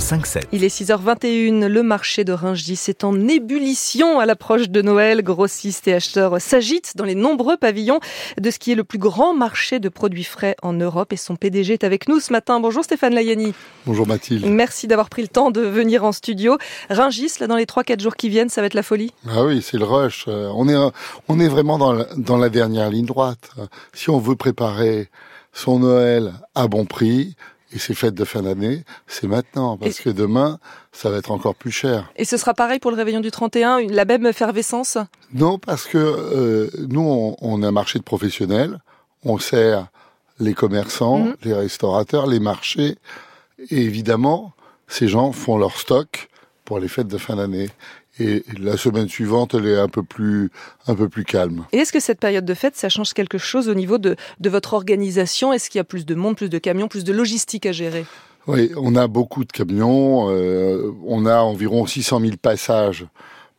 Le 5-7. Il est 6h21, le marché de Rungis est en ébullition à l'approche de Noël. Grossistes et acheteurs s'agitent dans les nombreux pavillons de ce qui est le plus grand marché de produits frais en Europe et son PDG est avec nous ce matin. Bonjour Stéphane Layani. Bonjour Mathilde. Merci d'avoir pris le temps de venir en studio. Rungis, là dans les 3-4 jours qui viennent, ça va être la folie? Ah oui, c'est le rush. Euh, On est, on est vraiment dans la, dans la dernière ligne droite. Si on veut préparer son Noël à bon prix, et ses fêtes de fin d'année, c'est maintenant, parce Et- que demain, ça va être encore plus cher. Et ce sera pareil pour le réveillon du 31, la même effervescence? Non, parce que euh, nous, on, on a un marché de professionnels, on sert les commerçants, Mhm. les restaurateurs, les marchés, et évidemment, ces gens font leur stock pour les fêtes de fin d'année. Et la semaine suivante, elle est un peu plus, un peu plus calme. Et est-ce que cette période de fête, ça change quelque chose au niveau de, de votre organisation? Est-ce qu'il y a plus de monde, plus de camions, plus de logistique à gérer? Oui, on a beaucoup de camions. euh, on a environ 600 000 passages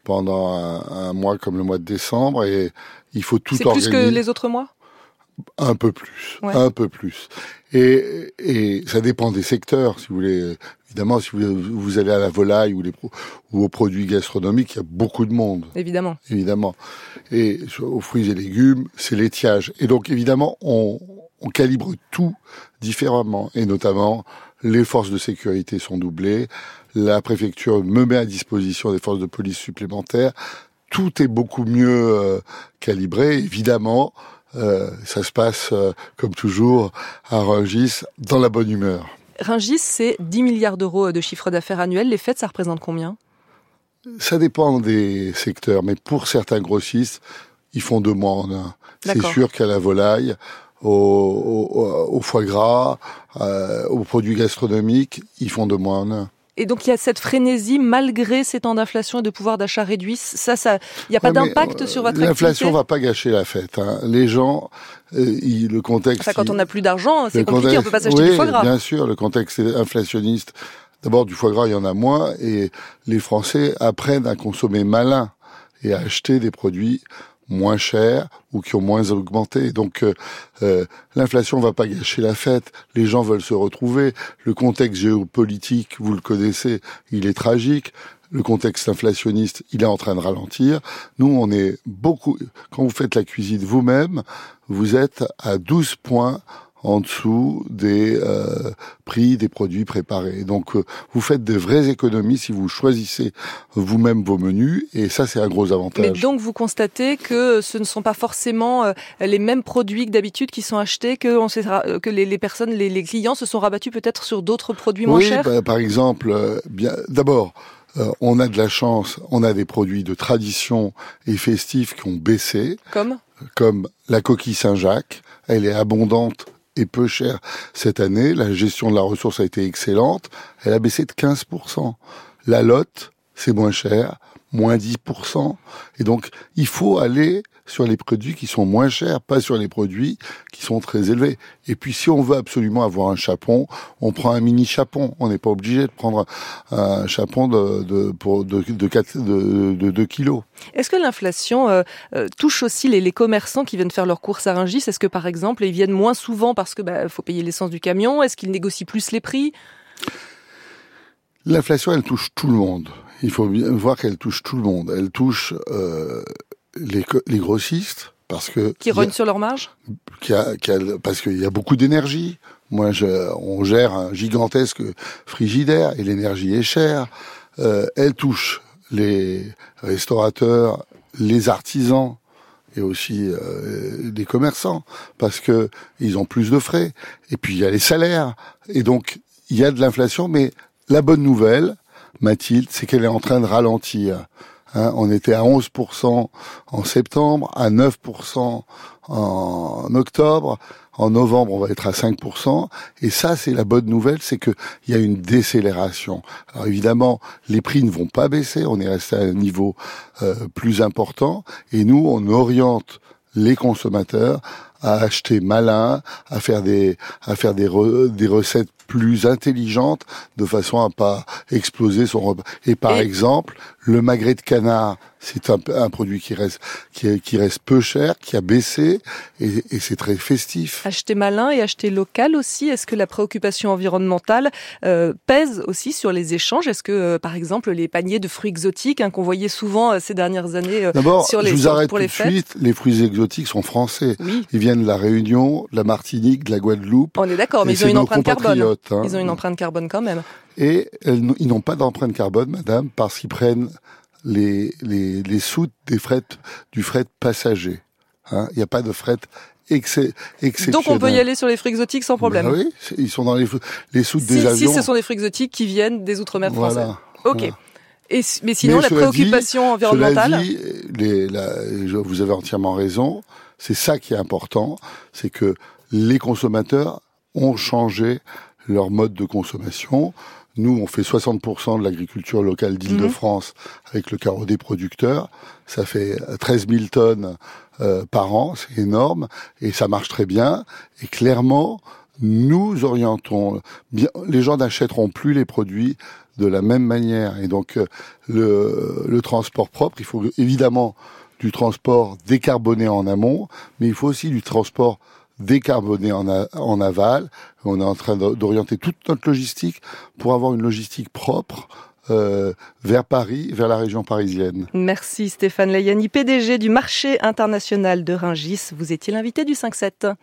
pendant un, un mois comme le mois de décembre, et il faut tout C'est plus organiser. que les autres mois? Un peu plus, Ouais. un peu plus. Et, et ça dépend des secteurs, si vous voulez. Évidemment, si vous, vous allez à la volaille ou, les, ou aux produits gastronomiques, il y a beaucoup de monde, Évidemment. évidemment. Et aux fruits et légumes, c'est l'étiage. Et donc, évidemment, on, on calibre tout différemment. Et notamment, les forces de sécurité sont doublées. La préfecture me met à disposition des forces de police supplémentaires. Tout est beaucoup mieux euh, calibré. Évidemment, euh, ça se passe, euh, comme toujours, à Rungis, dans la bonne humeur. Ringis, c'est 10 milliards d'euros de chiffre d'affaires annuel. Les fêtes, ça représente combien? Ça dépend des secteurs, mais pour certains grossistes, ils font deux mois en un. C'est sûr qu'à la volaille, au, au- au foie gras, euh, aux produits gastronomiques, ils font deux mois en un. Et donc, il y a cette frénésie malgré ces temps d'inflation et de pouvoir d'achat réduit. Ça, ça, il n'y a pas Ouais, d'impact euh, sur votre L'inflation va pas gâcher la fête. hein. Les gens, euh, le contexte. Enfin, quand il- on n'a plus d'argent, c'est compliqué, on contexte- peut pas s'acheter oui, du foie gras. Bien sûr, le contexte est inflationniste. D'abord, du foie gras, il y en a moins, et les Français apprennent à consommer malin et à acheter des produits moins chers ou qui ont moins augmenté. Donc, euh, euh, l'inflation va pas gâcher la fête. Les gens veulent se retrouver. Le contexte géopolitique, vous le connaissez, il est tragique. Le contexte inflationniste, il est en train de ralentir. Nous, on est beaucoup. Quand vous faites la cuisine vous-même, vous êtes à 12 points en dessous des euh, prix des produits préparés. Donc euh, vous faites de vraies économies si vous choisissez vous-même vos menus et ça c'est un gros Mais avantage. donc, vous constatez que ce ne sont pas forcément euh, les mêmes produits que d'habitude qui sont achetés, que, on les, les personnes, les, les clients se sont rabattus peut-être sur d'autres produits moins chers? bah, par exemple, bien d'abord euh, on a de la chance, on a des produits de tradition et festifs qui ont baissé, Comme? Comme la coquille Saint-Jacques. Elle est abondante et peu chère cette année. La gestion de la ressource a été excellente. Elle a baissé de 15%. La lotte, c'est moins cher, moins 10%. Et donc, il faut aller sur les produits qui sont moins chers, pas sur les produits qui sont très élevés. Et puis, si on veut absolument avoir un chapon, on prend un mini chapon. On n'est pas obligé de prendre un chapon de, de, pour, de, de, 4, de, de 2 kilos. Est-ce que l'inflation euh, euh, touche aussi les, les commerçants qui viennent faire leurs courses à Rungis? Est-ce que par exemple ils viennent moins souvent parce que bah, faut payer l'essence du camion? Est-ce qu'ils négocient plus les prix? L'inflation, elle touche tout le monde. Il faut bien voir qu'elle touche tout le monde. Elle touche euh, les, les grossistes parce que Qui rognent sur leur marge? Qu'il y a- a- parce qu'il y a beaucoup d'énergie. Moi, je, on gère un gigantesque frigidaire et l'énergie est chère. Euh, elle touche les restaurateurs, les artisans et aussi euh, les commerçants parce que ils ont plus de frais. Et puis il y a les salaires et donc il y a de l'inflation. Mais la bonne nouvelle, Mathilde, c'est qu'elle est en train de ralentir. Hein, on était à 11% en septembre, à 9% en octobre. En novembre, on va être à 5%. Et ça, c'est la bonne nouvelle, c'est qu'il y a une décélération. Alors évidemment, les prix ne vont pas baisser. On est resté à un niveau euh, plus important. Et nous, on oriente les consommateurs à acheter malin, à faire des à faire des, des recettes plus intelligentes de façon à pas exploser son repas. Et par exemple, le magret de canard, c'est un, un, produit qui reste qui, qui, reste peu cher, qui a baissé et, et c'est très festif. Acheter malin et acheter local aussi. Est-ce que la préoccupation environnementale euh, pèse aussi sur les échanges? Est-ce que euh, par exemple les paniers de fruits exotiques hein, qu'on voyait souvent euh, ces dernières années euh, sur les je vous arrête pour tout les fêtes suite. Les fruits exotiques sont français. Oui. Ils viennent de la Réunion, de la Martinique, de la Guadeloupe. On est d'accord, mais ils ont une empreinte carbone. hein. Ils ont une empreinte carbone quand même. Et elles ils n'ont pas d'empreinte carbone, madame, parce qu'ils prennent les, les, les soutes des fret, du fret passager. Hein, Il n'y a pas de fret excé. Donc on peut y aller sur les fruits exotiques sans problème. Bah oui, ils sont dans les, les soutes des si, si avions. ce sont des fruits exotiques qui viennent des outre-mer français. voilà. Ok. Voilà. Et, mais sinon, Mais la dit- préoccupation environnementale. Dit, les, la- je- vous avez entièrement raison. C'est ça qui est important, c'est que les consommateurs ont changé leur mode de consommation. Nous, on fait 60% de l'agriculture locale d'Île-de-France avec le carreau des producteurs. Ça fait 13 000 tonnes euh, par an, c'est énorme, et ça marche très bien. Et clairement, nous orientons. Bien, les gens n'achèteront plus les produits de la même manière. Et donc, euh, le, transport propre, il faut évidemment du transport décarboné en amont, mais il faut aussi du transport décarboné en, aval. On est en train d'orienter toute notre logistique pour avoir une logistique propre euh, vers Paris, vers la région parisienne. Merci Stéphane Layani, PDG du marché international de Ringis. Vous étiez l'invité du 5-7.